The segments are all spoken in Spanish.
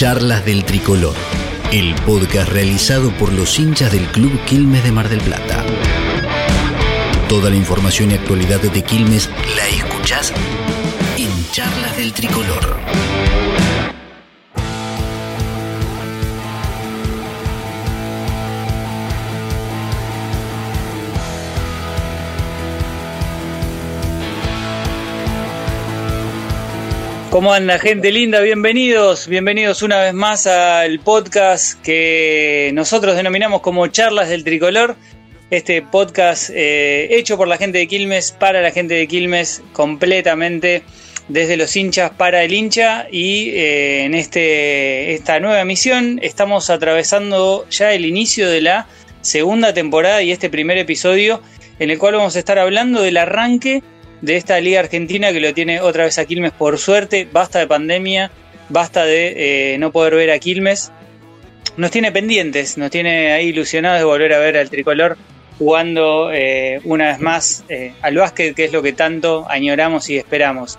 Charlas del Tricolor, el podcast realizado por los hinchas del Club Quilmes de Mar del Plata. Toda la información y actualidad de Quilmes la escuchás en Charlas del Tricolor. ¿Cómo anda gente linda? Bienvenidos, bienvenidos una vez más al podcast que nosotros denominamos como Charlas del Tricolor. Este podcast eh, hecho por la gente de Quilmes, para la gente de Quilmes, completamente desde los hinchas para el hincha. Y eh, en este, esta nueva misión estamos atravesando ya el inicio de la segunda temporada y este primer episodio en el cual vamos a estar hablando del arranque de esta Liga Argentina que lo tiene otra vez a Quilmes por suerte. Basta de pandemia, basta de eh, no poder ver a Quilmes. Nos tiene pendientes, nos tiene ahí ilusionados de volver a ver al tricolor jugando eh, una vez más eh, al básquet, que es lo que tanto añoramos y esperamos.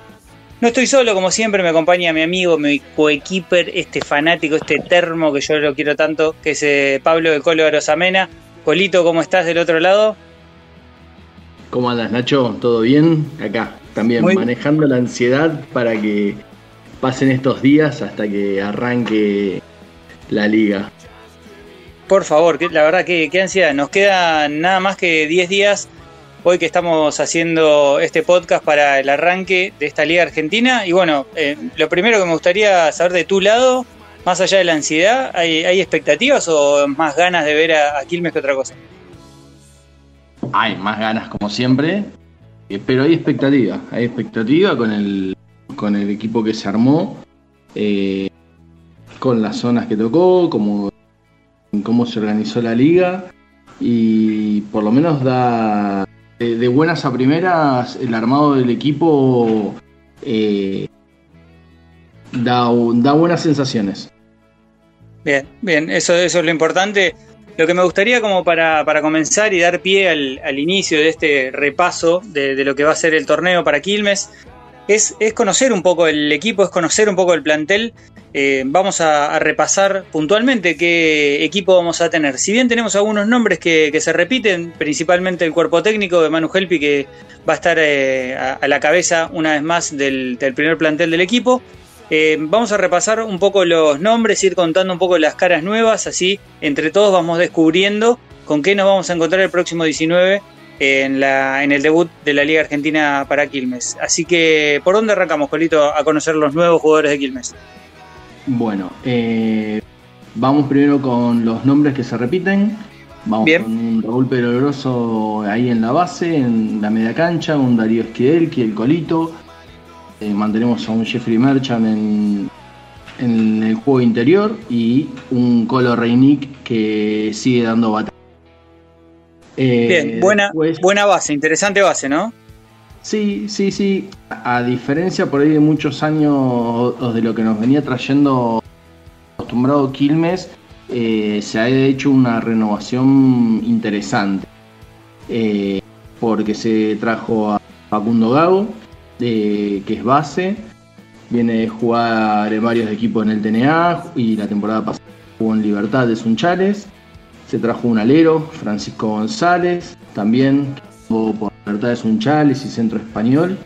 No estoy solo, como siempre, me acompaña mi amigo, mi coequiper, este fanático, este termo que yo lo quiero tanto, que es Pablo de Colo Arosamena. Colito, ¿cómo estás del otro lado? ¿Cómo andas, Nacho? ¿Todo bien? Acá, también manejando la ansiedad para que pasen estos días hasta que arranque la liga. Por favor, la verdad que qué ansiedad. Nos quedan nada más que 10 días hoy que estamos haciendo este podcast para el arranque de esta liga argentina. Y bueno, eh, lo primero que me gustaría saber de tu lado, más allá de la ansiedad, ¿hay, expectativas o más ganas de ver a, a Quilmes que otra cosa? Hay más ganas como siempre, eh, pero hay expectativa, hay expectativa con el, con el equipo que se armó, eh, con las zonas que tocó, como, cómo se organizó la liga y por lo menos da de, buenas a primeras el armado del equipo eh, da, da buenas sensaciones. Bien, bien, eso, eso es lo importante. Lo que me gustaría como para, comenzar y dar pie al, inicio de este repaso de, lo que va a ser el torneo para Quilmes es, es, conocer un poco el equipo, es conocer un poco el plantel. Eh, vamos a, repasar puntualmente qué equipo vamos a tener. Si bien tenemos algunos nombres que, se repiten, principalmente el cuerpo técnico de Manu Helpi que va a estar eh, a, la cabeza una vez más del primer plantel del equipo, eh, vamos a repasar un poco los nombres, ir contando un poco las caras nuevas, así entre todos vamos descubriendo con qué nos vamos a encontrar el próximo 19 en, la, en el debut de la Liga Argentina para Quilmes. Así que, ¿por dónde arrancamos, Colito, a conocer los nuevos jugadores de Quilmes? Bueno, eh, vamos primero con los nombres que se repiten. Vamos con un Raúl ahí en la base, en la media cancha, un Darío Esquidel, que el Colito, eh, mantenemos a un Jeffrey Merchant en, el juego interior y un Colo Reinick que sigue dando batalla. Eh, Bien, buena, buena base, interesante base, ¿no? Sí, sí, sí. A diferencia por ahí de muchos años de lo que nos venía trayendo acostumbrado Quilmes, eh, se ha hecho una renovación interesante. porque se trajo a Facundo Gago, que es base. Viene de jugar en varios equipos en el TNA y la temporada pasada jugó en Libertad de Sunchales. Se trajo un alero, Francisco González, también jugó por Libertad de Sunchales y Centro Español.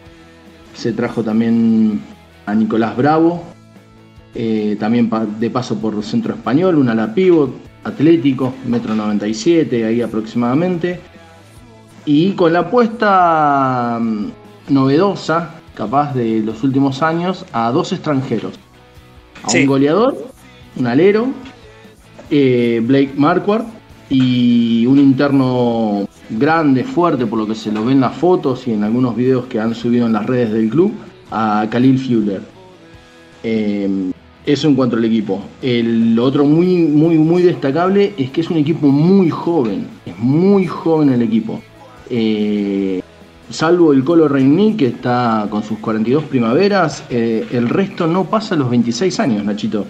Se trajo también a Nicolás Bravo, eh, también de paso por Centro Español, un ala pivot, atlético, metro 97, ahí aproximadamente. Y con la apuesta novedosa, capaz de los últimos años, a dos extranjeros. A un goleador, un alero, eh, Blake Marquardt, y un interno grande, fuerte, por lo que se lo ven en las fotos y en algunos videos que han subido en las redes del club, a Khalil Fuller. Eh, eso en cuanto al equipo. El otro muy, muy, muy destacable es que es un equipo muy joven. Es muy joven el equipo. Eh, salvo el Colo Reini, que está con sus 42 primaveras, eh, el resto no pasa los 26 años, Nachito.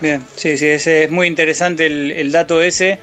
Bien, sí, sí, ese es muy interesante el, dato ese.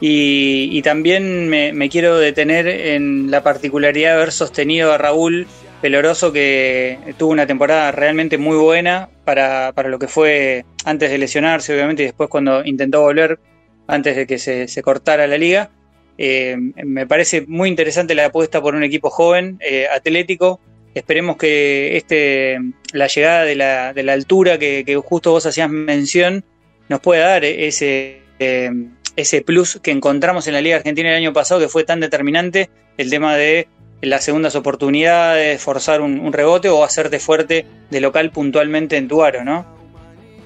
Y, también me, quiero detener en la particularidad de haber sostenido a Raúl Peloroso que tuvo una temporada realmente muy buena para, lo que fue antes de lesionarse, obviamente, y después cuando intentó volver antes de que se, cortara la liga. Eh, me parece muy interesante la apuesta por un equipo joven, eh, atlético. Esperemos que este, la llegada de la, altura que, justo vos hacías mención nos pueda dar ese, eh, ese plus que encontramos en la Liga Argentina el año pasado, que fue tan determinante, el tema de las segundas oportunidades, forzar un, rebote o hacerte fuerte de local puntualmente en tu aro, ¿no?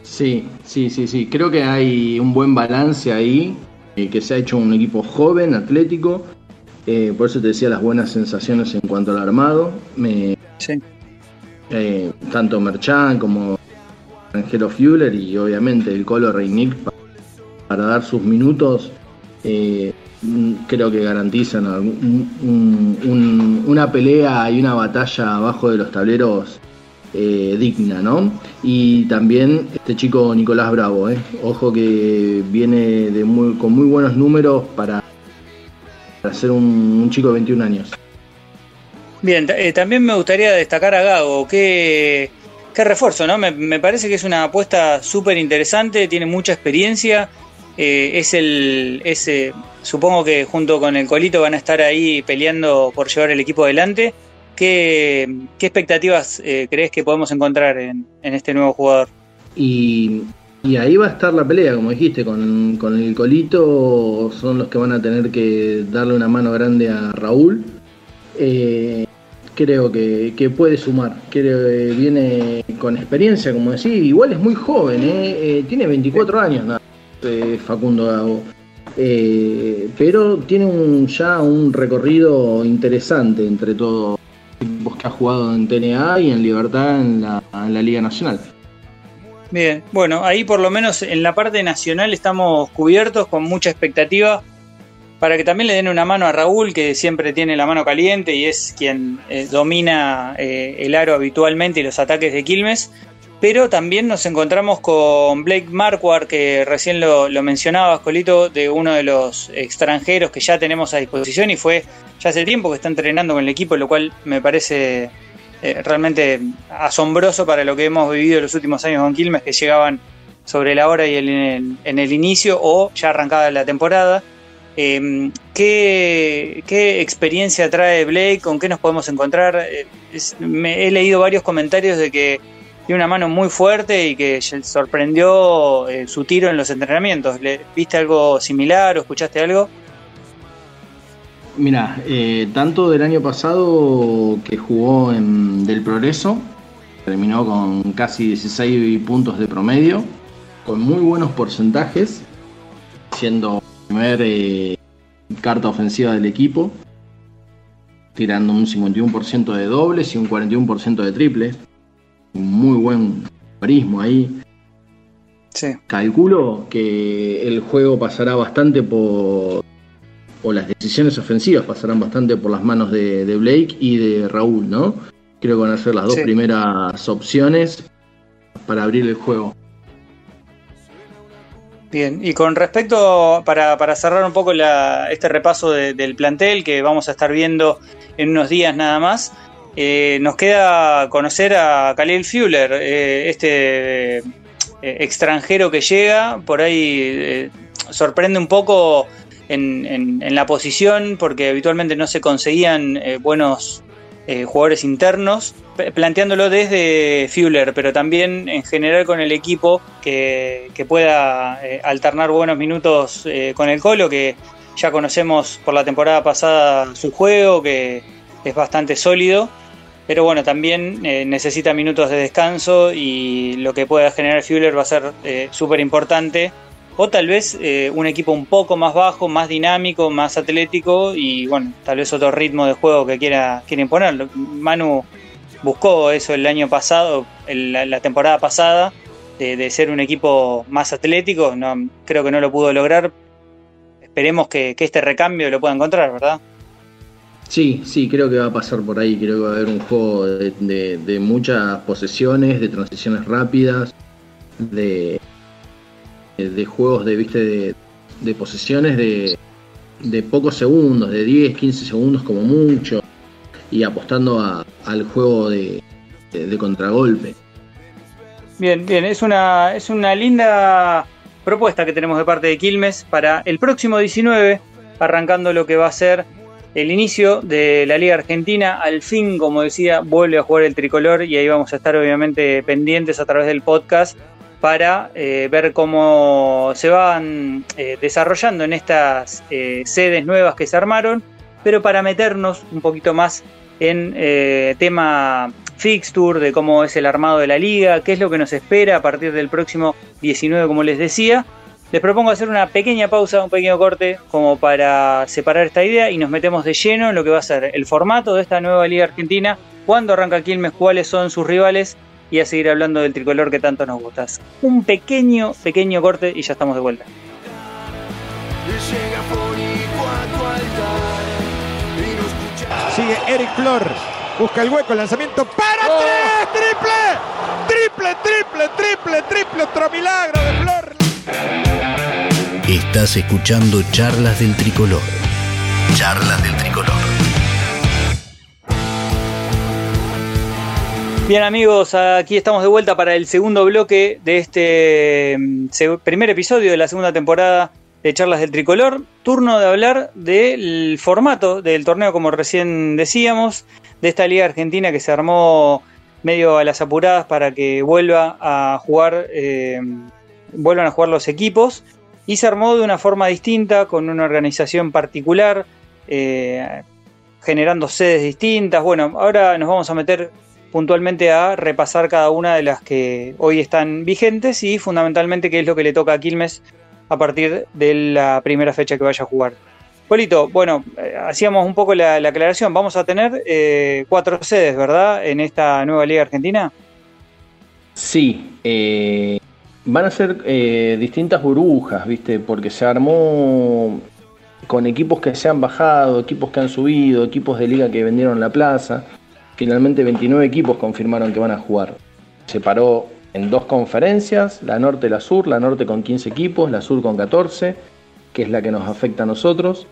Sí, sí, sí, sí. Creo que hay un buen balance ahí, eh, que se ha hecho un equipo joven, atlético. Eh, por eso te decía las buenas sensaciones en cuanto al armado. sí. Eh, tanto Merchan como Angelo Fuller y obviamente el Colo Reinick para, dar sus minutos creo que garantizan una pelea y una batalla abajo de los tableros eh, digna, ¿no? Y también este chico Nicolás Bravo, ¿eh? ojo que viene con muy buenos números para, ser un, chico de 21 años. Bien, eh, también me gustaría destacar a Gago, qué, qué refuerzo, ¿no? Me, parece que es una apuesta súper interesante, tiene mucha experiencia eh, es el. supongo que junto con el Colito van a estar ahí peleando por llevar el equipo adelante. ¿Qué, expectativas eh, crees que podemos encontrar en, este nuevo jugador? Y, ahí va a estar la pelea, como dijiste, con, el Colito son los que van a tener que darle una mano grande a Raúl. Eh, creo que, puede sumar, viene con experiencia, como decís, igual es muy joven, tiene 24 años Facundo Gago. Eh, pero tiene un, ya un recorrido interesante entre todos los que ha jugado en TNA y en Libertad en la, en la Liga Nacional. Bien, bueno, ahí por lo menos en la parte nacional estamos cubiertos con mucha expectativa para que también le den una mano a Raúl, que siempre tiene la mano caliente y es quien eh, domina eh, el aro habitualmente y los ataques de Quilmes. Pero también nos encontramos con Blake Marquardt, que recién lo, lo mencionaba, Colito, de uno de los extranjeros que ya tenemos a disposición y fue ya hace tiempo que está entrenando con el equipo, lo cual me parece eh, realmente asombroso para lo que hemos vivido los últimos años con Quilmes, que llegaban sobre la hora y en, el, inicio o ya arrancada la temporada. Em, ¿qué, experiencia trae Blake? ¿Con qué nos podemos encontrar? Eh, he leído varios comentarios de que tiene una mano muy fuerte y que sorprendió eh, su tiro en los entrenamientos. ¿Viste algo similar o escuchaste algo? Mira, eh, tanto del año pasado que jugó en Del Progreso, terminó con casi 16 puntos de promedio, con muy buenos porcentajes, siendo primer eh, carta ofensiva del equipo, tirando un 51% de dobles y un 41% de triples muy buen prismo ahí. Calculo que el juego pasará bastante por. o las decisiones ofensivas pasarán bastante por las manos de, Blake y de Raúl, ¿no? Creo que van a ser las dos primeras opciones para abrir el juego. Bien, y con respecto, para, cerrar un poco este repaso del plantel que vamos a estar viendo en unos días nada más, eh, nos queda conocer a Khalil Fuller, eh, este eh, extranjero que llega, por ahí sorprende un poco en, la posición, porque habitualmente no se conseguían buenos jugadores internos, planteándolo desde Fuller, pero también en general con el equipo que, que pueda alternar buenos minutos con el Colo, que ya conocemos por la temporada pasada su juego, que es bastante sólido pero bueno, también eh, necesita minutos de descanso y lo que pueda generar Fuller va a ser eh, súper importante. O tal vez eh, un equipo un poco más bajo, más dinámico, más atlético y bueno, tal vez otro ritmo de juego que quiera, quiera imponer. Manu buscó eso el año pasado, la, temporada pasada, de, ser un equipo más atlético. No, creo que no lo pudo lograr. Esperemos que este recambio lo pueda encontrar, ¿verdad? Sí, sí, creo que va a pasar por ahí. Creo que va a haber un juego de, muchas posesiones, de transiciones rápidas, de, de juegos de, ¿viste? de, posesiones de, pocos segundos, de 10, 15 segundos como mucho. y apostando al juego de, contragolpe. Bien, bien, es una, es una linda propuesta que tenemos de parte de Quilmes para el próximo 19, arrancando lo que va a ser el inicio de la Liga Argentina. Al fin, como decía, vuelve a jugar el tricolor y ahí vamos a estar obviamente pendientes a través del podcast para eh, ver cómo se van eh, desarrollando en estas eh, sedes nuevas que se armaron, pero para meternos un poquito más en tema fixture, de cómo es el armado de la liga, qué es lo que nos espera a partir del próximo 19, como les decía. Les propongo hacer una pequeña pausa, un pequeño corte, como para separar esta idea y nos metemos de lleno en lo que va a ser el formato de esta nueva Liga Argentina, cuándo arranca Quilmes, cuáles son sus rivales y a seguir hablando del tricolor que tanto nos gusta. Un pequeño, pequeño corte y ya estamos de vuelta. Sigue Eric Flor. Busca el hueco, el lanzamiento para oh. tres, triple, triple, triple, triple, triple, otro milagro de Flor. Estás escuchando Charlas del Tricolor. Charlas del Tricolor. Bien amigos, aquí estamos de vuelta para el segundo bloque de este mm, primer episodio de la segunda temporada de Charlas del Tricolor. Turno de hablar del formato del torneo, como recién decíamos, de esta Liga Argentina que se armó medio a las apuradas para que vuelva a jugar, eh, vuelvan a jugar los equipos. Y se armó de una forma distinta, con una organización particular, eh, generando sedes distintas. Bueno, ahora nos vamos a meter puntualmente a repasar cada una de las que hoy están vigentes y fundamentalmente qué es lo que le toca a Quilmes a partir de la primera fecha que vaya a jugar. Polito, bueno, eh, hacíamos un poco la, aclaración, vamos a tener eh, cuatro sedes, ¿verdad? En esta nueva Liga Argentina. Sí, eh, van a ser distintas burbujas, ¿viste? Porque se armó con equipos que se han bajado, equipos que han subido, equipos de liga que vendieron la plaza. Finalmente 29 equipos confirmaron que van a jugar. Se paró en dos conferencias, la norte y la sur, la norte con 15 equipos, la sur con 14, que es la que nos afecta a nosotros.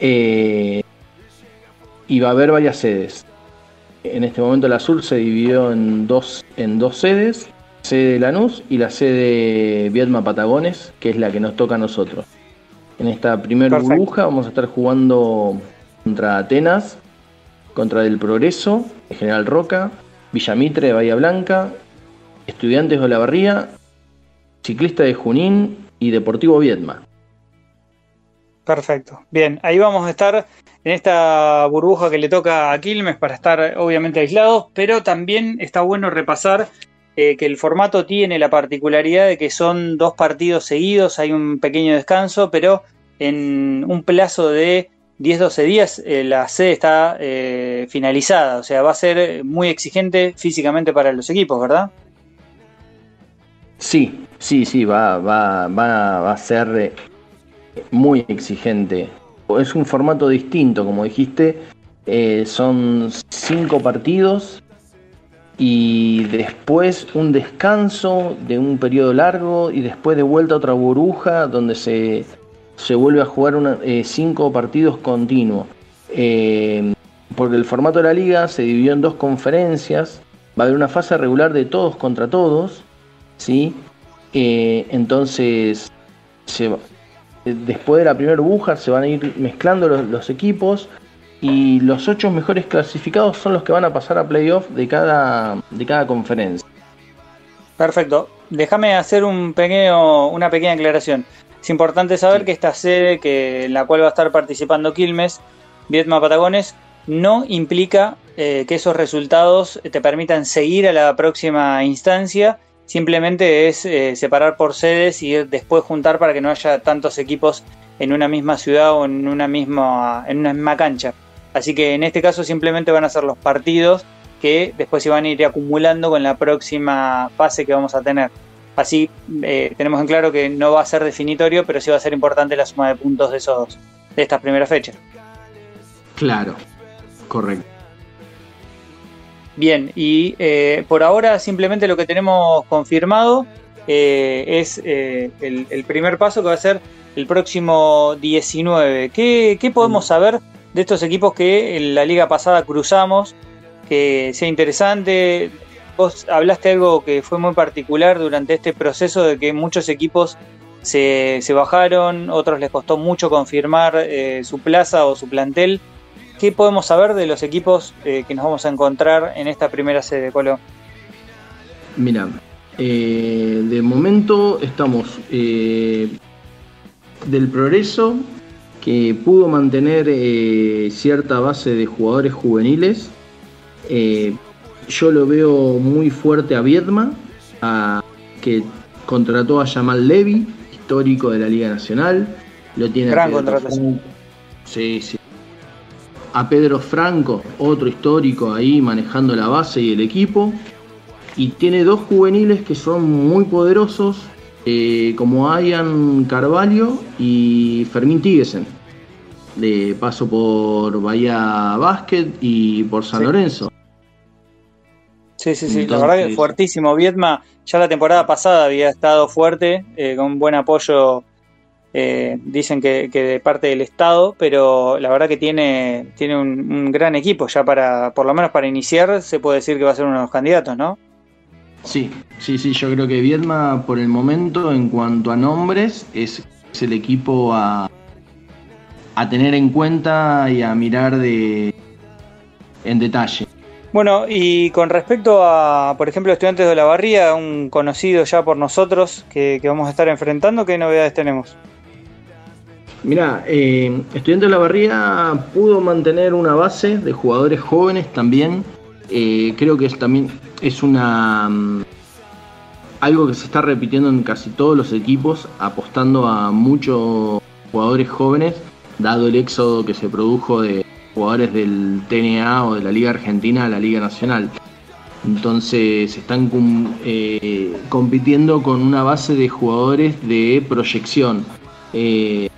Eh, y va a haber varias sedes. En este momento la sur se dividió en dos, en dos sedes, sede de Lanús y la sede Vietma Patagones, que es la que nos toca a nosotros. En esta primera burbuja vamos a estar jugando contra Atenas, contra Del Progreso, General Roca, Villamitre de Bahía Blanca, Estudiantes de Olavarría, Ciclista de Junín y Deportivo Viedma. Perfecto. Bien, ahí vamos a estar en esta burbuja que le toca a Quilmes para estar obviamente aislados, pero también está bueno repasar eh, que el formato tiene la particularidad de que son dos partidos seguidos, hay un pequeño descanso, pero en un plazo de 10-12 días eh, la sede está eh, finalizada, o sea, va a ser muy exigente físicamente para los equipos, ¿verdad? Sí, sí, sí, va, va, va, a ser eh, muy exigente. Es un formato distinto, como dijiste, son cinco partidos y después un descanso de un periodo largo y después de vuelta otra burbuja donde se se vuelve a jugar eh, cinco partidos continuos. Eh, porque el formato de la liga se dividió en dos conferencias. Va a haber una fase regular de todos contra todos. ¿sí? Eh, entonces, después de la primera burbuja se van a ir mezclando los, equipos. Y los ocho mejores clasificados son los que van a pasar a playoff de cada, de cada conferencia. Perfecto. Déjame hacer un pequeño, una pequeña aclaración. Es importante saber que esta sede que, en la cual va a estar participando Quilmes, Vietma Patagones, no implica eh, que esos resultados te permitan seguir a la próxima instancia. Simplemente es eh, separar por sedes y después juntar para que no haya tantos equipos en una misma ciudad o en una misma, en una misma cancha. Así que en este caso simplemente van a ser los partidos que después se van a ir acumulando con la próxima fase que vamos a tener. Así eh, tenemos en claro que no va a ser definitorio, pero sí va a ser importante la suma de puntos de esos de estas primeras fechas. Claro, correcto. Bien, y eh, por ahora simplemente lo que tenemos confirmado eh, es el, primer paso que va a ser el próximo 19. ¿Qué, podemos saber de estos equipos que en la liga pasada cruzamos, que sea interesante. Vos hablaste algo que fue muy particular durante este proceso de que muchos equipos se, bajaron, otros les costó mucho confirmar eh, su plaza o su plantel. ¿Qué podemos saber de los equipos eh, que nos vamos a encontrar en esta primera sede, Colo? Mira, eh, de momento estamos del progreso que pudo mantener cierta base de jugadores juveniles. yo lo veo muy fuerte a Viedma, que contrató a Jamal Levy, histórico de la Liga Nacional. Lo tiene Gran contratación. Sí, sí. A Pedro Franco, otro histórico ahí manejando la base y el equipo. Y tiene dos juveniles que son muy poderosos, eh, como Ayan Carvalho y Fermín Tiguesen. De paso por Bahía Basket y por San Lorenzo. Sí, sí, sí, la verdad que fuertísimo. Vietma ya la temporada pasada había estado fuerte, eh, con buen apoyo, eh, dicen que, de parte del Estado, pero la verdad que tiene, tiene un, gran equipo ya para, por lo menos para iniciar, se puede decir que va a ser uno de los candidatos, ¿no? Sí, sí, sí, yo creo que Vietma por el momento en cuanto a nombres es, el equipo a, a tener en cuenta y a mirar de, en detalle. Bueno, y con respecto a, por ejemplo, Estudiantes de la Barría, un conocido ya por nosotros que, vamos a estar enfrentando, ¿qué novedades tenemos? Mira, eh, Estudiantes de la Barría pudo mantener una base de jugadores jóvenes también. Eh, creo que es también es una mm, algo que se está repitiendo en casi todos los equipos, apostando a muchos jugadores jóvenes, dado el éxodo que se produjo de, jugadores del TNA o de la Liga Argentina a la Liga Nacional. Entonces están eh, compitiendo con una base de jugadores de proyección. Eh,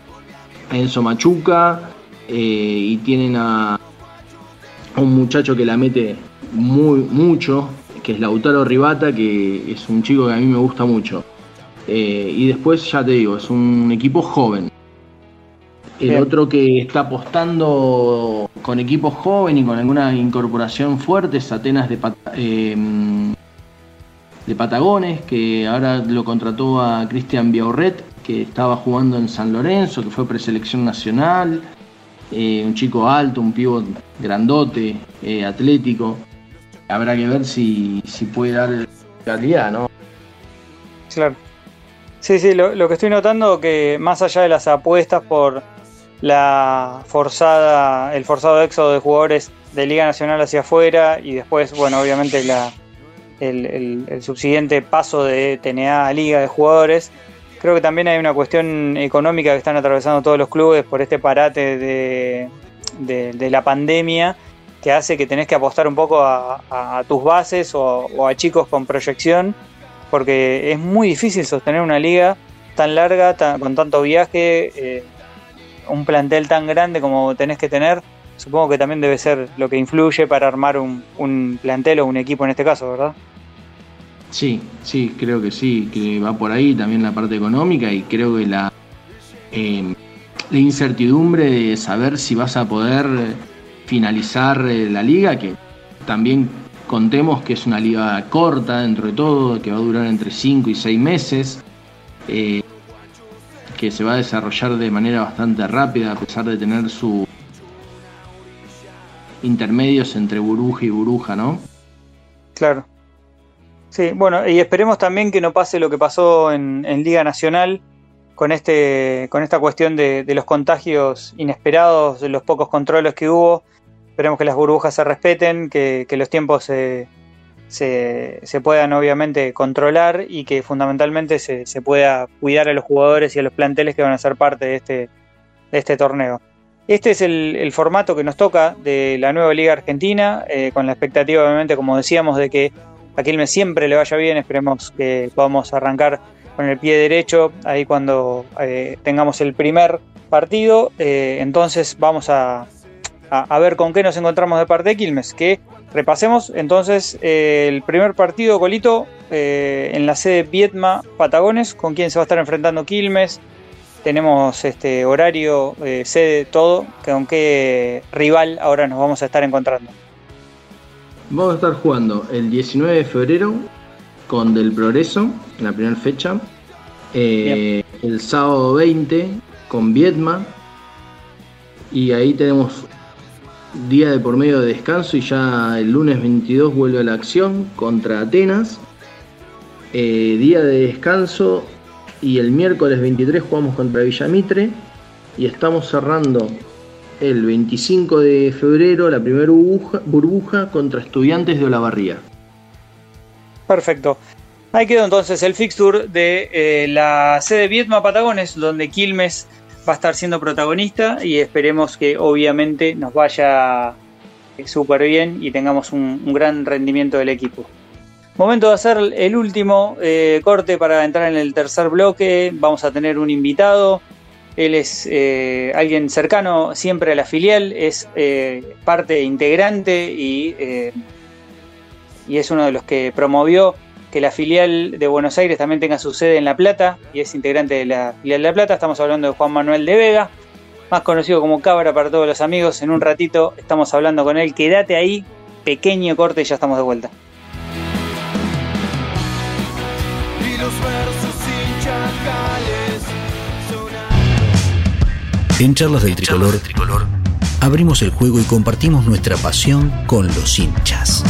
Enzo Machuca eh, y tienen a, un muchacho que la mete muy mucho, que es Lautaro Ribata, que es un chico que a mí me gusta mucho. y después, ya te digo, es un equipo joven. El otro que está apostando con equipos jóvenes y con alguna incorporación fuerte es Atenas de, em, de Patagones, que ahora lo contrató a Cristian Biaurret, que estaba jugando en San Lorenzo, que fue preselección nacional. Eh, un chico alto, un pívot grandote, eh, atlético. Habrá que ver si, si puede dar calidad, ¿no? Claro. Sí, sí, lo, lo que estoy notando que más allá de las apuestas por la forzada, el forzado éxodo de jugadores de Liga Nacional hacia afuera y después, bueno, obviamente la, el, subsiguiente paso de TNA a Liga de jugadores. Creo que también hay una cuestión económica que están atravesando todos los clubes por este parate de, de, la pandemia que hace que tenés que apostar un poco a, tus bases o, a chicos con proyección porque es muy difícil sostener una liga tan larga, con tanto viaje. Eh, un plantel tan grande como tenés que tener, supongo que también debe ser lo que influye para armar un, plantel o un equipo en este caso, ¿verdad? Sí, sí, creo que sí, que va por ahí también la parte económica y creo que la, eh, la incertidumbre de saber si vas a poder finalizar eh, la liga, que también contemos que es una liga corta dentro de todo, que va a durar entre 5 y 6 meses. Eh, que se va a desarrollar de manera bastante rápida a pesar de tener sus intermedios entre burbuja y burbuja, ¿no? Claro. Sí, bueno, y esperemos también que no pase lo que pasó en, Liga Nacional con, este, con esta cuestión de, los contagios inesperados, de los pocos controles que hubo. Esperemos que las burbujas se respeten, que, que los tiempos se, se, puedan obviamente controlar y que fundamentalmente se, pueda cuidar a los jugadores y a los planteles que van a ser parte de este, de este torneo. Este es el, formato que nos toca de la nueva Liga Argentina, eh, con la expectativa obviamente, como decíamos, de que a Quilmes siempre le vaya bien, esperemos que podamos arrancar con el pie derecho ahí cuando eh, tengamos el primer partido, eh, entonces vamos a, a, ver con qué nos encontramos de parte de Quilmes, que repasemos entonces eh, el primer partido, Colito, eh, en la sede Vietma Patagones, con quién se va a estar enfrentando Quilmes, tenemos este horario, eh, sede, todo, con qué rival ahora nos vamos a estar encontrando. Vamos a estar jugando el 19 de febrero con Del Progreso, en la primera fecha. El sábado 20 con Vietma. Y ahí tenemos día de por medio de descanso y ya el lunes 22 vuelve a la acción contra Atenas. Eh, día de descanso y el miércoles 23 jugamos contra Villamitre y estamos cerrando el 25 de febrero la primera burbuja, contra estudiantes de Olavarría. Perfecto. Ahí quedó entonces el fixture de eh, la sede Vietma Patagones, donde Quilmes va a estar siendo protagonista y esperemos que obviamente nos vaya eh, súper bien y tengamos un gran rendimiento del equipo. Momento de hacer el último eh, corte para entrar en el tercer bloque. Vamos a tener un invitado. Él es eh, alguien cercano siempre a la filial, es eh, parte integrante y, y es uno de los que promovió que la filial de Buenos Aires también tenga su sede en La Plata y es integrante de la filial de La Plata. Estamos hablando de Juan Manuel de Vega, más conocido como Cabra para todos los amigos. En un ratito estamos hablando con él. Quédate ahí, pequeño corte y ya estamos de vuelta. En Charlas del Tricolor, abrimos el juego y compartimos nuestra pasión con los hinchas.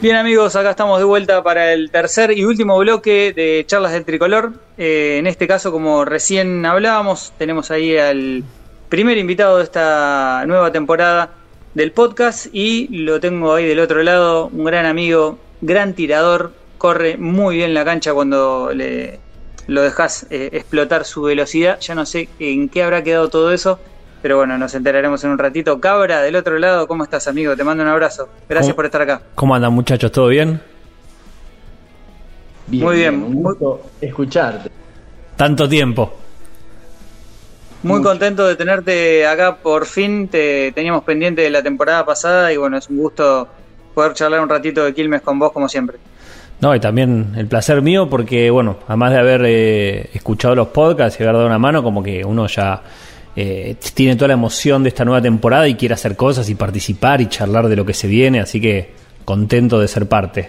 Bien amigos, acá estamos de vuelta para el tercer y último bloque de Charlas del Tricolor. Eh, en este caso, como recién hablábamos, tenemos ahí al primer invitado de esta nueva temporada del podcast y lo tengo ahí del otro lado, un gran amigo, gran tirador, corre muy bien la cancha cuando le, lo dejas eh, explotar su velocidad. Ya no sé en qué habrá quedado todo eso, pero bueno, nos enteraremos en un ratito. Cabra, del otro lado, ¿cómo estás, amigo? Te mando un abrazo. Gracias por estar acá. ¿Cómo andan, muchachos? ¿Todo bien? muy bien. Un gusto escucharte. Tanto tiempo. Muy contento de tenerte acá por fin. Te teníamos pendiente de la temporada pasada y bueno, es un gusto poder charlar un ratito de Quilmes con vos como siempre. No, y también el placer mío porque, bueno, además de haber eh, escuchado los podcasts y haber dado una mano, como que uno ya eh, tiene toda la emoción de esta nueva temporada y quiere hacer cosas y participar y charlar de lo que se viene, así que contento de ser parte.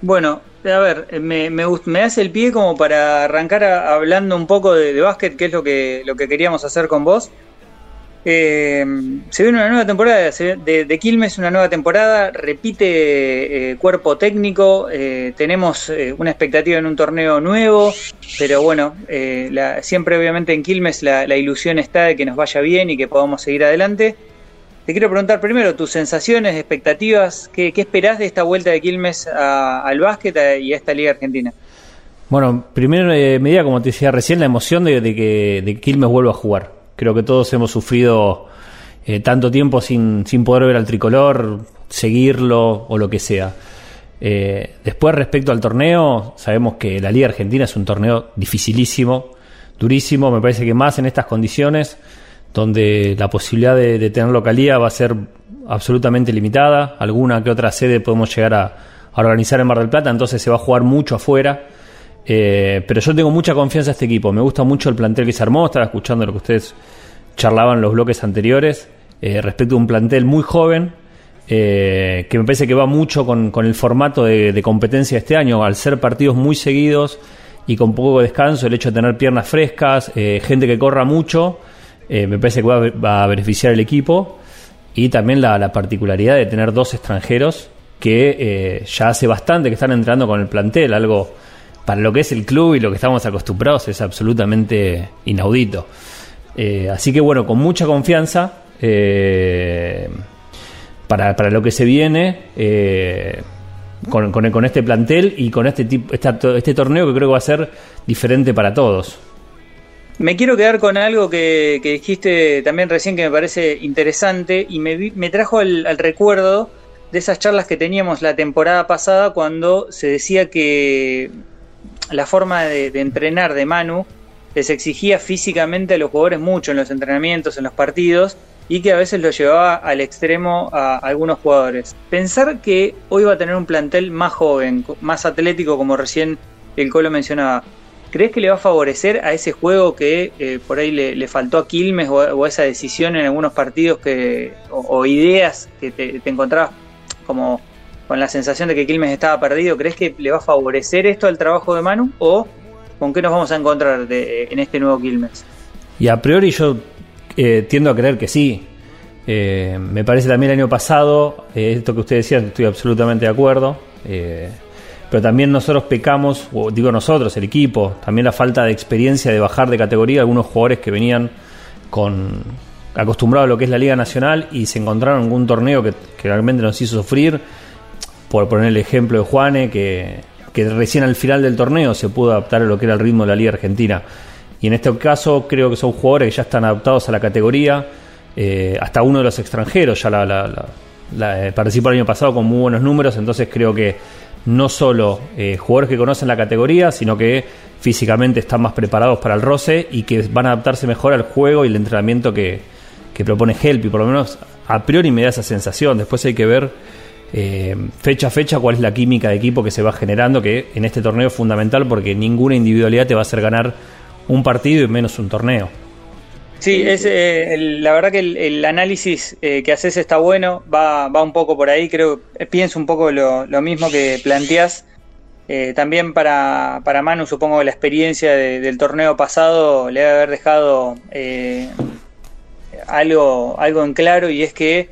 Bueno, a ver, eh, me, me, hace el pie como para arrancar hablando un poco de, de, básquet, que es lo que, lo que queríamos hacer con vos. Eh, se viene una nueva temporada de, de, Quilmes, una nueva temporada, repite eh, cuerpo técnico, eh, tenemos una expectativa en un torneo nuevo, pero bueno, siempre obviamente en Quilmes la, ilusión está de que nos vaya bien y que podamos seguir adelante. Te quiero preguntar primero tus sensaciones, expectativas, ¿qué, esperás de esta vuelta de Quilmes al básquet y a esta Liga Argentina? Bueno, primero medida, como te decía recién, la emoción de, que de Quilmes vuelva a jugar Creo que todos hemos sufrido eh, tanto tiempo sin, sin, poder ver al tricolor, seguirlo o lo que sea. Eh, después, respecto al torneo, sabemos que la Liga Argentina es un torneo dificilísimo, durísimo. Me parece que más en estas condiciones, donde la posibilidad de, tener localía va a ser absolutamente limitada. Alguna que otra sede podemos llegar a, a organizar en Mar del Plata, entonces se va a jugar mucho afuera. Eh, pero yo tengo mucha confianza en este equipo. Me gusta mucho el plantel que se armó. Estaba escuchando lo que ustedes charlaban en los bloques anteriores eh, respecto a un plantel muy joven. Eh, que me parece que va mucho con, el formato de, competencia este año, al ser partidos muy seguidos y con poco descanso, el hecho de tener piernas frescas, gente que corra mucho, me parece que va, a beneficiar el equipo y también la particularidad de tener dos extranjeros que ya hace bastante que están entrando con el plantel, algo para lo que es el club y lo que estamos acostumbrados es absolutamente inaudito. Eh, así que bueno, con mucha confianza eh, para, lo que se viene eh, con, con, este plantel y con este, tipo, este torneo que creo que va a ser diferente para todos. Me quiero quedar con algo que, dijiste también recién que me parece interesante y me, me trajo al recuerdo de esas charlas que teníamos la temporada pasada cuando se decía que la forma de, entrenar de Manu les exigía físicamente a los jugadores mucho en los entrenamientos, en los partidos, y que a veces lo llevaba al extremo a algunos jugadores. Pensar que hoy va a tener un plantel más joven, más atlético, como recién el Colo mencionaba, ¿crees que le va a favorecer a ese juego que eh, por ahí le, faltó a Quilmes o, a esa decisión en algunos partidos que, o, ideas que te, encontrabas como con la sensación de que Quilmes estaba perdido? ¿Crees que le va a favorecer esto al trabajo de Manu o con qué nos vamos a encontrar en este nuevo Quilmes? Y a priori yo eh, tiendo a creer que sí. Eh, me parece también el año pasado, eh, esto que usted decía, estoy absolutamente de acuerdo. pero también nosotros pecamos, o digo nosotros, el equipo, también la falta de experiencia de bajar de categoría. Algunos jugadores que venían con acostumbrados a lo que es la Liga Nacional y se encontraron en algún torneo que, realmente nos hizo sufrir. Por poner el ejemplo de Juane, que, que recién al final del torneo se pudo adaptar a lo que era el ritmo de la Liga Argentina. Y en este caso creo que son jugadores que ya están adaptados a la categoría. Eh, hasta uno de los extranjeros ya la, eh, participó el año pasado con muy buenos números. Entonces creo que no solo eh, jugadores que conocen la categoría, sino que físicamente están más preparados para el roce y que van a adaptarse mejor al juego y el entrenamiento que, que propone Help. Y por lo menos a priori me da esa sensación. Después hay que ver fecha a fecha cuál es la química de equipo que se va generando, que en este torneo es fundamental porque ninguna individualidad te va a hacer ganar un partido y menos un torneo. Sí, es, eh, la verdad que el, análisis eh, que haces está bueno, va, va, un poco por ahí, creo, pienso un poco lo, mismo que planteás. Eh, también para, para, Manu, supongo que la experiencia del torneo pasado le debe haber dejado algo, algo en claro y es que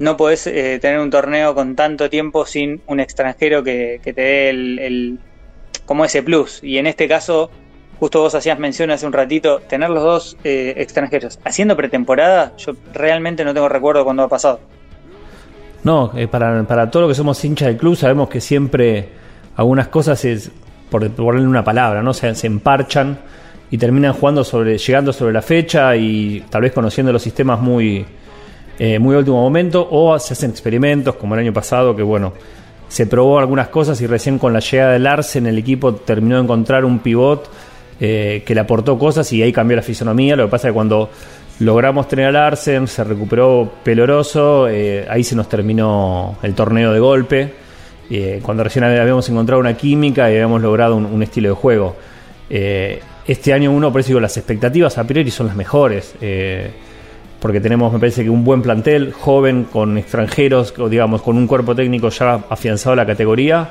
no podés tener un torneo con tanto tiempo sin un extranjero que, te dé el, como ese plus. Y en este caso Justo vos hacías mención hace un ratito, tener los dos eh, extranjeros haciendo pretemporada, yo realmente no tengo recuerdo cuando ha pasado. No, eh, para, para todo lo que somos hinchas del club sabemos que siempre algunas cosas, es, por ponerle una palabra, ¿no? Se, se emparchan y terminan jugando sobre, llegando sobre la fecha y tal vez conociendo los sistemas muy, eh, muy último momento, o se hacen experimentos como el año pasado, que bueno, se probó algunas cosas y recién con la llegada del Arsen el equipo terminó de encontrar un pivot eh, que le aportó cosas y ahí cambió la fisonomía. Lo que pasa es que cuando logramos tener al Arsen, se recuperó peloroso, eh, ahí se nos terminó el torneo de golpe. Cuando recién habíamos encontrado una química y habíamos logrado un, estilo de juego. este año uno, por eso digo, las expectativas a priori son las mejores. Porque tenemos, me parece que un buen plantel, joven, con extranjeros, digamos, con un cuerpo técnico ya afianzado a la categoría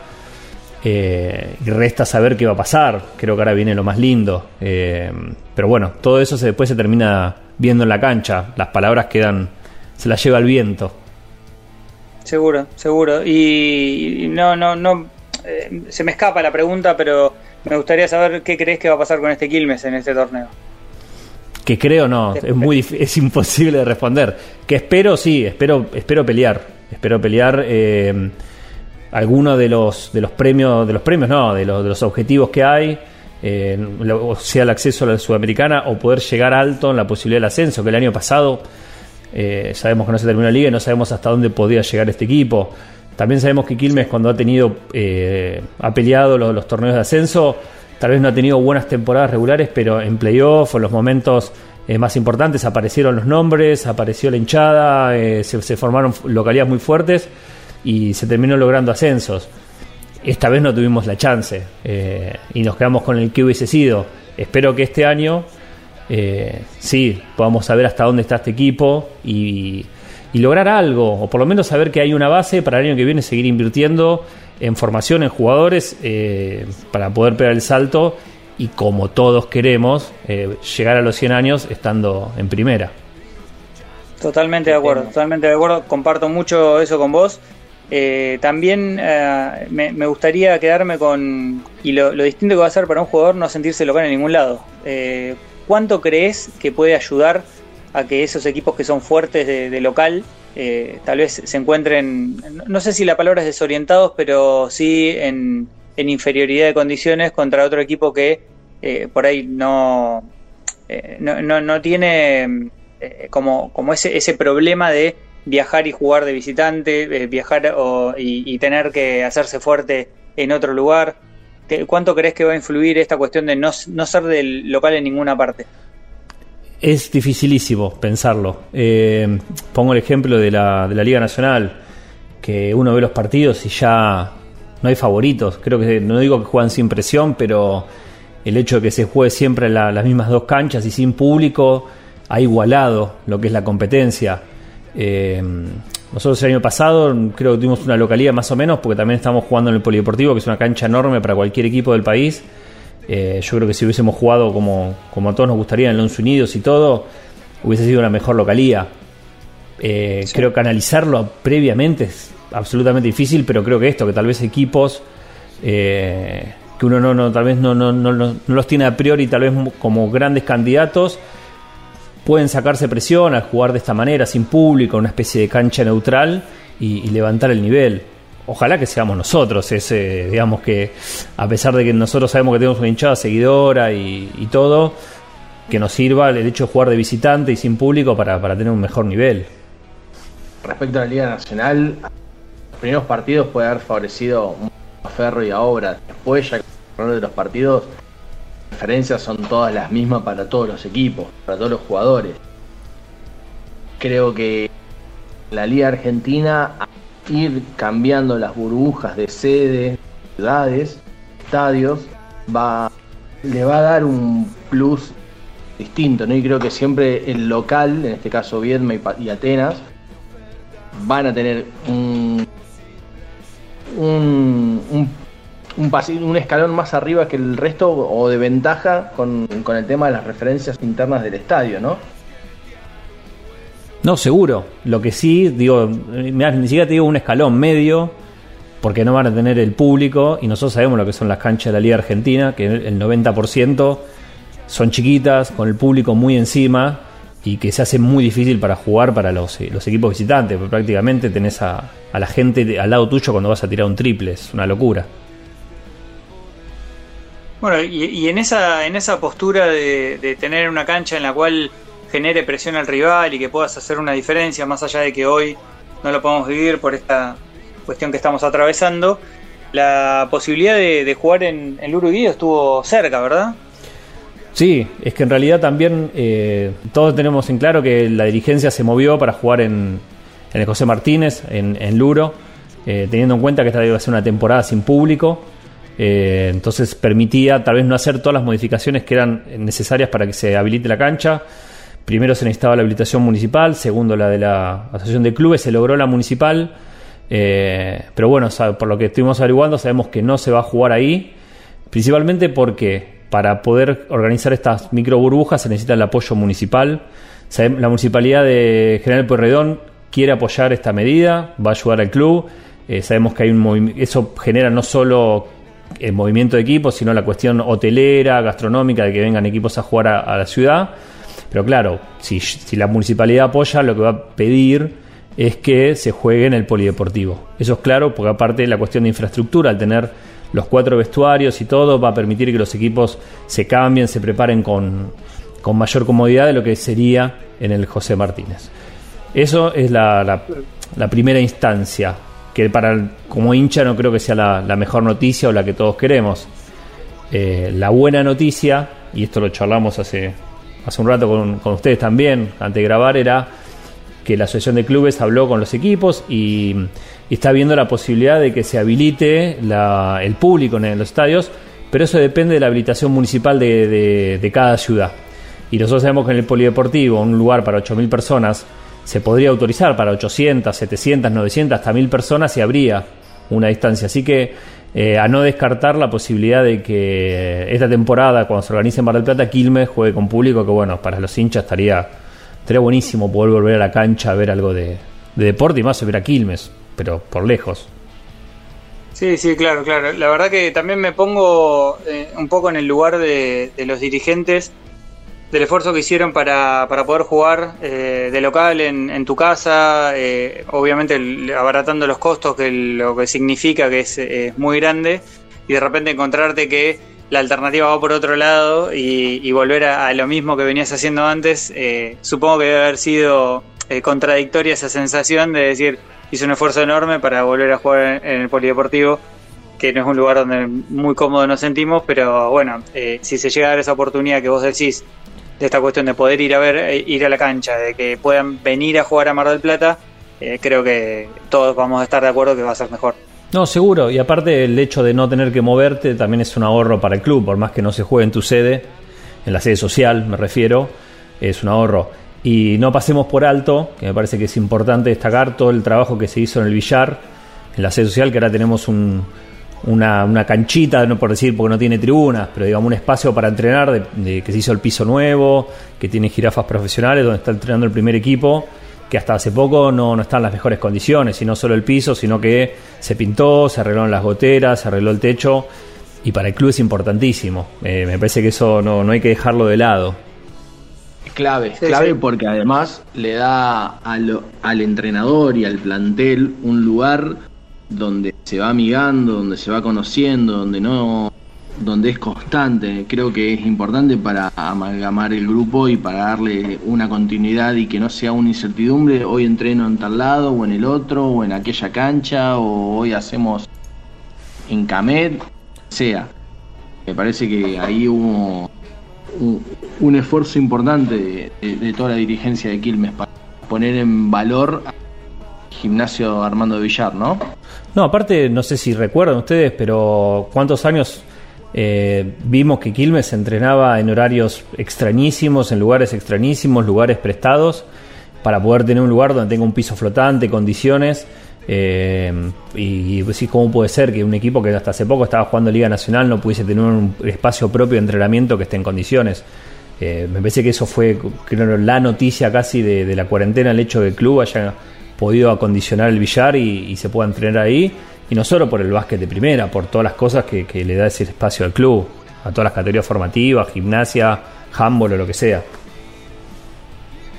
eh, y resta saber qué va a pasar. Creo que ahora viene lo más lindo. Eh, pero bueno, todo eso después se termina viendo en la cancha. Las palabras quedan, se las lleva el viento. Seguro, seguro. Y, no, no, no. Eh, se me escapa la pregunta, pero me gustaría saber qué crees que va a pasar con este Quilmes en este torneo. Que creo no, es muy es imposible de responder. Que espero sí, espero espero pelear, espero pelear. Eh, algunos de los, de los premios, de los premios no, de los, de los objetivos que hay, eh, sea el acceso a la Sudamericana o poder llegar alto en la posibilidad del ascenso, que el año pasado eh, sabemos que no se terminó la liga y no sabemos hasta dónde podía llegar este equipo. También sabemos que Quilmes cuando ha tenido, eh, ha peleado los, torneos de ascenso, tal vez no ha tenido buenas temporadas regulares, pero en playoff en los momentos más importantes aparecieron los nombres, apareció la hinchada, se, se formaron localidades muy fuertes y se terminó logrando ascensos. Esta vez no tuvimos la chance eh, y nos quedamos con el que hubiese sido. Espero que este año eh, sí podamos saber hasta dónde está este equipo y, lograr algo, o por lo menos saber que hay una base para el año que viene seguir invirtiendo en formación, en jugadores, eh, para poder pegar el salto y como todos queremos, llegar a los 100 años estando en primera. Totalmente de acuerdo, totalmente de acuerdo, comparto mucho eso con vos. Eh, también eh, me, gustaría quedarme con. Y lo, distinto que va a ser para un jugador no sentirse local en ningún lado. Eh, ¿Cuánto crees que puede ayudar a que esos equipos que son fuertes de, local tal vez se encuentren, no sé si la palabra es desorientados, pero sí en, inferioridad de condiciones contra otro equipo que por ahí no, no, no, tiene como, como ese, ese problema de viajar y jugar de visitante, eh, viajar y, tener que hacerse fuerte en otro lugar. ¿Cuánto crees que va a influir esta cuestión de no, ser del local en ninguna parte? Es dificilísimo pensarlo. Eh, pongo el ejemplo de la, de la Liga Nacional, que uno ve los partidos y ya no hay favoritos. Creo que no digo que juegan sin presión, pero el hecho de que se juegue siempre en las mismas dos canchas y sin público ha igualado lo que es la competencia. Eh, nosotros el año pasado creo que tuvimos una localidad más o menos, porque también estamos jugando en el Polideportivo, que es una cancha enorme para cualquier equipo del país. Eh, yo creo que si hubiésemos jugado como, como a todos nos gustaría en los Unidos y todo, hubiese sido una mejor localía. Eh, creo que analizarlo previamente es absolutamente difícil, pero creo que esto, que tal vez equipos eh, que uno no, no tal vez no, no, no, no, los tiene a priori, tal vez como grandes candidatos, pueden sacarse presión al jugar de esta manera, sin público, una especie de cancha neutral y, levantar el nivel. Ojalá que seamos nosotros, ese, digamos que a pesar de que nosotros sabemos que tenemos una hinchada seguidora y, todo, que nos sirva el hecho de jugar de visitante y sin público para, para tener un mejor nivel. Respecto a la Liga Nacional, los primeros partidos puede haber favorecido a Ferro y a Obra. Después, ya con de los partidos, las diferencias son todas las mismas para todos los equipos, para todos los jugadores. Creo que la Liga Argentina, ir cambiando las burbujas de sede, ciudades, estadios, va, le va a dar un plus distinto, ¿no? Y creo que siempre el local, en este caso Viedma y Atenas, van a tener un un, un, un, escalón más arriba que el resto o de ventaja con, el tema de las referencias internas del estadio, ¿no? No, seguro. Lo que sí, digo, ni siquiera te digo un escalón medio, porque no van a tener el público, y nosotros sabemos lo que son las canchas de la Liga Argentina, que el 90% son chiquitas, con el público muy encima, y que se hace muy difícil para jugar para los, los equipos visitantes, porque prácticamente tenés a, a la gente al lado tuyo cuando vas a tirar un triple, es una locura. Bueno, y, en, esa, en esa postura de, tener una cancha en la cual genere presión al rival y que puedas hacer una diferencia, más allá de que hoy no lo podemos vivir por esta cuestión que estamos atravesando, la posibilidad de, jugar en, el Uruguay estuvo cerca, ¿verdad? Sí, es que en realidad también eh, todos tenemos en claro que la dirigencia se movió para jugar en, en el José Martínez, en, Luro, eh, teniendo en cuenta que esta iba a ser una temporada sin público. Eh, entonces permitía tal vez no hacer todas las modificaciones que eran necesarias para que se habilite la cancha. Primero se necesitaba la habilitación municipal, segundo la de la Asociación de Clubes, se logró la municipal. Eh, pero bueno, por lo que estuvimos averiguando, sabemos que no se va a jugar ahí, principalmente porque para poder organizar estas micro burbujas se necesita el apoyo municipal. La municipalidad de General Pueyrredón quiere apoyar esta medida, va a ayudar al club. Eh, sabemos que hay un eso genera no solo el movimiento de equipos, sino la cuestión hotelera, gastronómica, de que vengan equipos a jugar a, la ciudad. Pero claro, si, la municipalidad apoya, lo que va a pedir es que se juegue en el polideportivo. Eso es claro, porque aparte la cuestión de infraestructura, al tener los cuatro vestuarios y todo, va a permitir que los equipos se cambien, se preparen con, con mayor comodidad de lo que sería en el José Martínez. Eso es la, primera instancia, que para como hincha no creo que sea la, mejor noticia o la que todos queremos. Eh, la buena noticia, y esto lo charlamos hace, hace un rato con, ustedes también, antes de grabar, era que la Asociación de Clubes habló con los equipos y, está viendo la posibilidad de que se habilite el público en los estadios, pero eso depende de la habilitación municipal de, de cada ciudad. Y nosotros sabemos que en el Polideportivo, un lugar para 8.000 personas, se podría autorizar para 800, 700, 900, hasta 1000 personas y habría una distancia. Así que eh, a no descartar la posibilidad de que esta temporada, cuando se organice en Mar del Plata, Quilmes juegue con público, que bueno, para los hinchas estaría, estaría buenísimo poder volver a la cancha a ver algo de, deporte y más ver a Quilmes, pero por lejos. Sí, sí, claro, claro. La verdad que también me pongo eh, un poco en el lugar de los dirigentes del esfuerzo que hicieron para, para poder jugar eh, de local en, tu casa, eh, obviamente abaratando los costos, que lo que significa que es, muy grande, y de repente encontrarte que la alternativa va por otro lado y, volver a, lo mismo que venías haciendo antes, eh, supongo que debe haber sido contradictoria esa sensación de decir, hice un esfuerzo enorme para volver a jugar en el polideportivo que no es un lugar donde muy cómodo nos sentimos, pero bueno, si se llega a dar esa oportunidad que vos decís de esta cuestión de poder ir a ver, eh, ir a la cancha, de que puedan venir a jugar a Mar del Plata, eh, creo que todos vamos a estar de acuerdo que va a ser mejor. No, seguro. Y aparte el hecho de no tener que moverte también es un ahorro para el club, por más que no se juegue en tu sede, en la sede social me refiero, es un ahorro. Y no pasemos por alto, que me parece que es importante destacar todo el trabajo que se hizo en el billar, en la sede social, que ahora tenemos una, canchita, no por decir porque no tiene tribunas, pero digamos un espacio para entrenar, de, que se hizo el piso nuevo, que tiene jirafas profesionales, donde está entrenando el primer equipo, que hasta hace poco no, no está en las mejores condiciones, y no solo el piso, sino que se pintó, se arreglaron las goteras, se arregló el techo, y para el club es importantísimo. Eh, me parece que eso no, no hay que dejarlo de lado clave, clave porque además le da al, al, entrenador y al plantel un lugar donde se va amigando, donde se va conociendo, donde no donde es constante. Creo que es importante para amalgamar el grupo y para darle una continuidad y que no sea una incertidumbre. Hoy entreno en tal lado o en el otro o en aquella cancha o hoy hacemos en Camet, sea. Me parece que ahí hubo un, esfuerzo importante de, toda la dirigencia de Quilmes para poner en valor al gimnasio Armando Villar, ¿no? No, aparte, no sé si recuerdan ustedes, pero ¿cuántos años eh, vimos que Quilmes entrenaba en horarios extrañísimos, en lugares extrañísimos, lugares prestados, para poder tener un lugar donde tenga un piso flotante, condiciones? Eh, y, sí, ¿cómo puede ser que un equipo que hasta hace poco estaba jugando Liga Nacional no pudiese tener un espacio propio de entrenamiento que esté en condiciones? Eh, me parece que eso fue creo, la noticia casi de, la cuarentena, el hecho de que el club haya podido acondicionar el billar y, se pueda entrenar ahí. Y no solo por el básquet de primera, por todas las cosas que, le da ese espacio al club, a todas las categorías formativas, gimnasia, handball o lo que sea.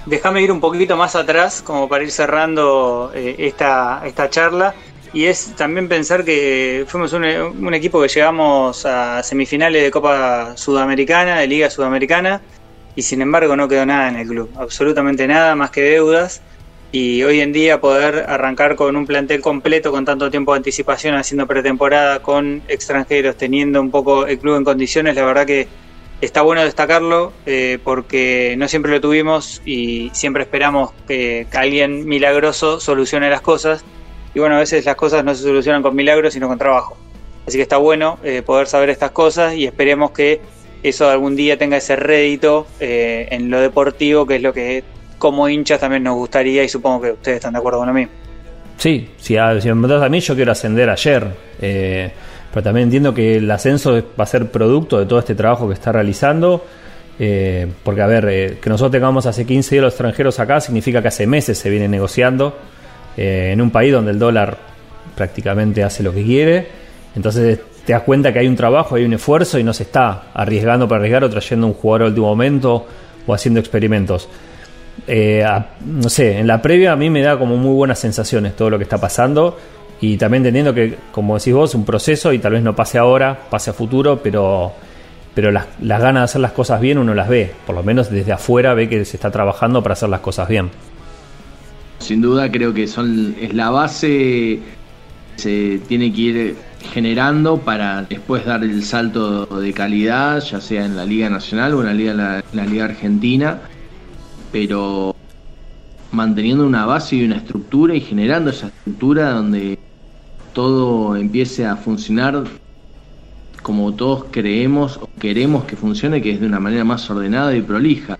Déjame ir un poquito más atrás, como para ir cerrando eh, esta, esta charla. Y es también pensar que fuimos un, equipo que llegamos a semifinales de Copa Sudamericana, de Liga Sudamericana, y sin embargo no quedó nada en el club, absolutamente nada más que deudas. Y hoy en día poder arrancar con un plantel completo, con tanto tiempo de anticipación, haciendo pretemporada, con extranjeros, teniendo un poco el club en condiciones, la verdad que está bueno destacarlo eh, porque no siempre lo tuvimos y siempre esperamos que, alguien milagroso solucione las cosas. Y bueno, a veces las cosas no se solucionan con milagros, sino con trabajo. Así que está bueno eh, poder saber estas cosas y esperemos que eso algún día tenga ese rédito eh, en lo deportivo, que es lo que como hinchas también nos gustaría y supongo que ustedes están de acuerdo con lo. Sí, si, a, si me preguntas a mí, yo quiero ascender ayer pero también entiendo que el ascenso va a ser producto de todo este trabajo que está realizando. Eh, porque, a ver, eh, que nosotros tengamos hace 15 días los extranjeros acá significa que hace meses se viene negociando eh, en un país donde el dólar prácticamente hace lo que quiere. Entonces te das cuenta que hay un trabajo, hay un esfuerzo y no se está arriesgando para arriesgar o trayendo un jugador al último momento o haciendo experimentos. No sé, en la previa a mí me da como muy buenas sensaciones todo lo que está pasando y también entendiendo que, como decís vos, un proceso y tal vez no pase ahora, pase a futuro, pero, pero las, ganas de hacer las cosas bien uno las ve, por lo menos desde afuera ve que se está trabajando para hacer las cosas bien. Sin duda creo que son es la base se tiene que ir generando para después dar el salto de calidad, ya sea en la Liga Nacional o en la Liga, la Liga Argentina, pero manteniendo una base y una estructura y generando esa estructura donde todo empiece a funcionar como todos creemos o queremos que funcione, que es de una manera más ordenada y prolija.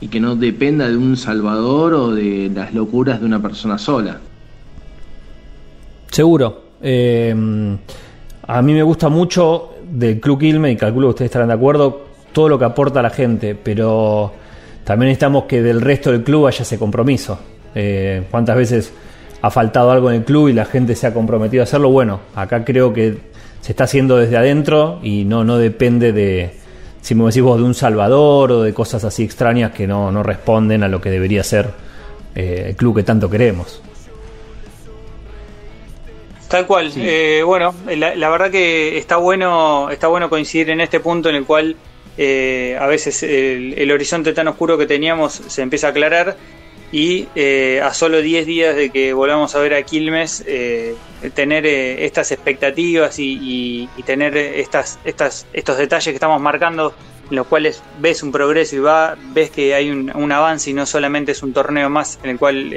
Y que no dependa de un salvador o de las locuras de una persona sola. Seguro. Eh, a mí me gusta mucho del Club Quilme, y calculo que ustedes estarán de acuerdo, todo lo que aporta a la gente, pero también necesitamos que del resto del club haya ese compromiso. Eh, ¿Cuántas veces ha faltado algo en el club y la gente se ha comprometido a hacerlo. Bueno, acá creo que se está haciendo desde adentro y no, no depende de, si me decís vos, de un salvador o de cosas así extrañas que no, no responden a lo que debería ser eh, el club que tanto queremos. Tal cual. Eh, bueno, la, verdad que está bueno, está bueno coincidir en este punto en el cual eh, a veces el, horizonte tan oscuro que teníamos se empieza a aclarar y eh, a solo 10 días de que volvamos a ver a Quilmes, eh, tener estas expectativas y, tener estas, estos detalles que estamos marcando en los cuales ves un progreso y va, ves que hay un, avance y no solamente es un torneo más en el cual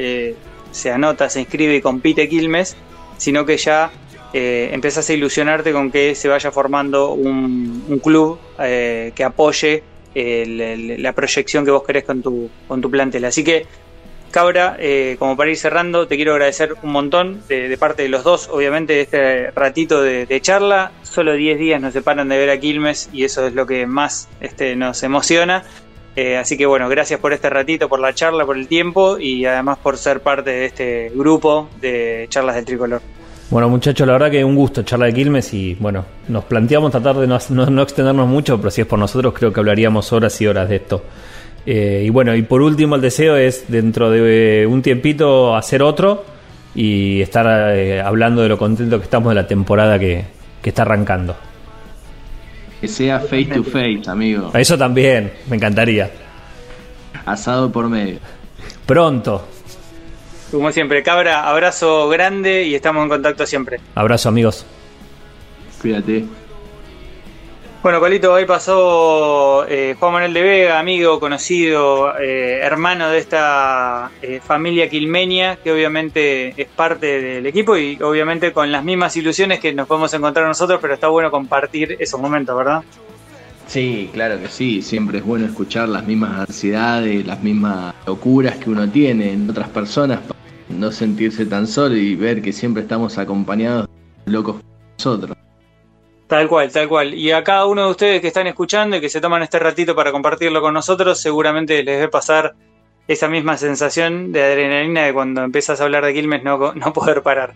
se anota, se inscribe y compite Quilmes, sino que ya eh, empezás a ilusionarte con que se vaya formando un, club eh, que apoye la proyección que vos querés con tu, con tu plantel. Así que Cabra, eh, como para ir cerrando, te quiero agradecer un montón de, parte de los dos, obviamente, de este ratito de, charla. Solo 10 días nos separan de ver a Quilmes y eso es lo que más este, nos emociona. Eh, así que bueno, gracias por este ratito, por la charla, por el tiempo y además por ser parte de este grupo de charlas del tricolor. Bueno muchachos, la verdad que un gusto charla de Quilmes y bueno, nos planteamos tratar de no extendernos mucho, pero si es por nosotros creo que hablaríamos horas y horas de esto. Eh, y bueno, y por último el deseo es dentro de un tiempito hacer otro y estar eh, hablando de lo contento que estamos de la temporada que, está arrancando. Que sea face to face, amigo. Eso también, me encantaría. Asado por medio. Pronto. Como siempre, Cabra, abrazo grande y estamos en contacto siempre. Abrazo, amigos. Cuídate. Bueno, Colito, ahí pasó eh, Juan Manuel de Vega, amigo, conocido, eh, hermano de esta eh, familia quilmeña, que obviamente es parte del equipo y obviamente con las mismas ilusiones que nos podemos encontrar nosotros, pero está bueno compartir esos momentos, ¿verdad? Sí, claro que sí, siempre es bueno escuchar las mismas ansiedades, las mismas locuras que uno tiene en otras personas, no sentirse tan solo y ver que siempre estamos acompañados de locos nosotros. Tal cual, tal cual. Y a cada uno de ustedes que están escuchando y que se toman este ratito para compartirlo con nosotros, seguramente les debe pasar esa misma sensación de adrenalina de cuando empiezas a hablar de Quilmes no, no poder parar.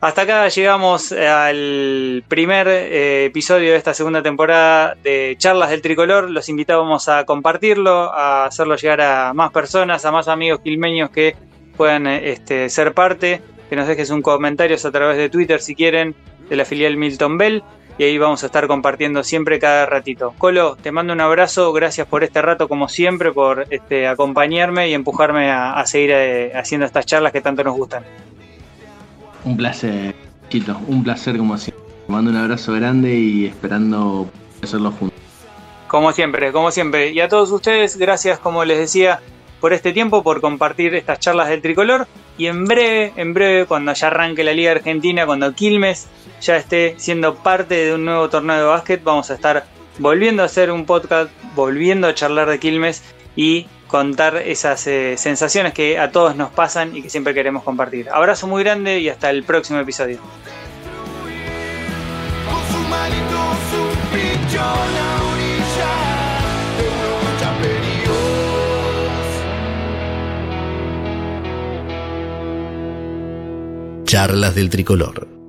Hasta acá llegamos al primer eh, episodio de esta segunda temporada de Charlas del Tricolor. Los invitábamos a compartirlo, a hacerlo llegar a más personas, a más amigos quilmeños que puedan eh, este, ser parte. Que nos dejes un comentario a través de Twitter si quieren, de la filial Milton Bell y ahí vamos a estar compartiendo siempre cada ratito. Colo, te mando un abrazo, gracias por este rato como siempre, por este, acompañarme y empujarme a, seguir eh, haciendo estas charlas que tanto nos gustan. Un placer, Chito, un placer como siempre. Te mando un abrazo grande y esperando hacerlo juntos. Como siempre, como siempre. Y a todos ustedes, gracias, como les decía, por este tiempo, por compartir estas charlas del tricolor. Y en breve, en breve, cuando ya arranque la Liga Argentina, cuando Quilmes ya esté siendo parte de un nuevo torneo de básquet, vamos a estar volviendo a hacer un podcast, volviendo a charlar de Quilmes y contar esas eh, sensaciones que a todos nos pasan y que siempre queremos compartir. Abrazo muy grande y hasta el próximo episodio. Charlas del Tricolor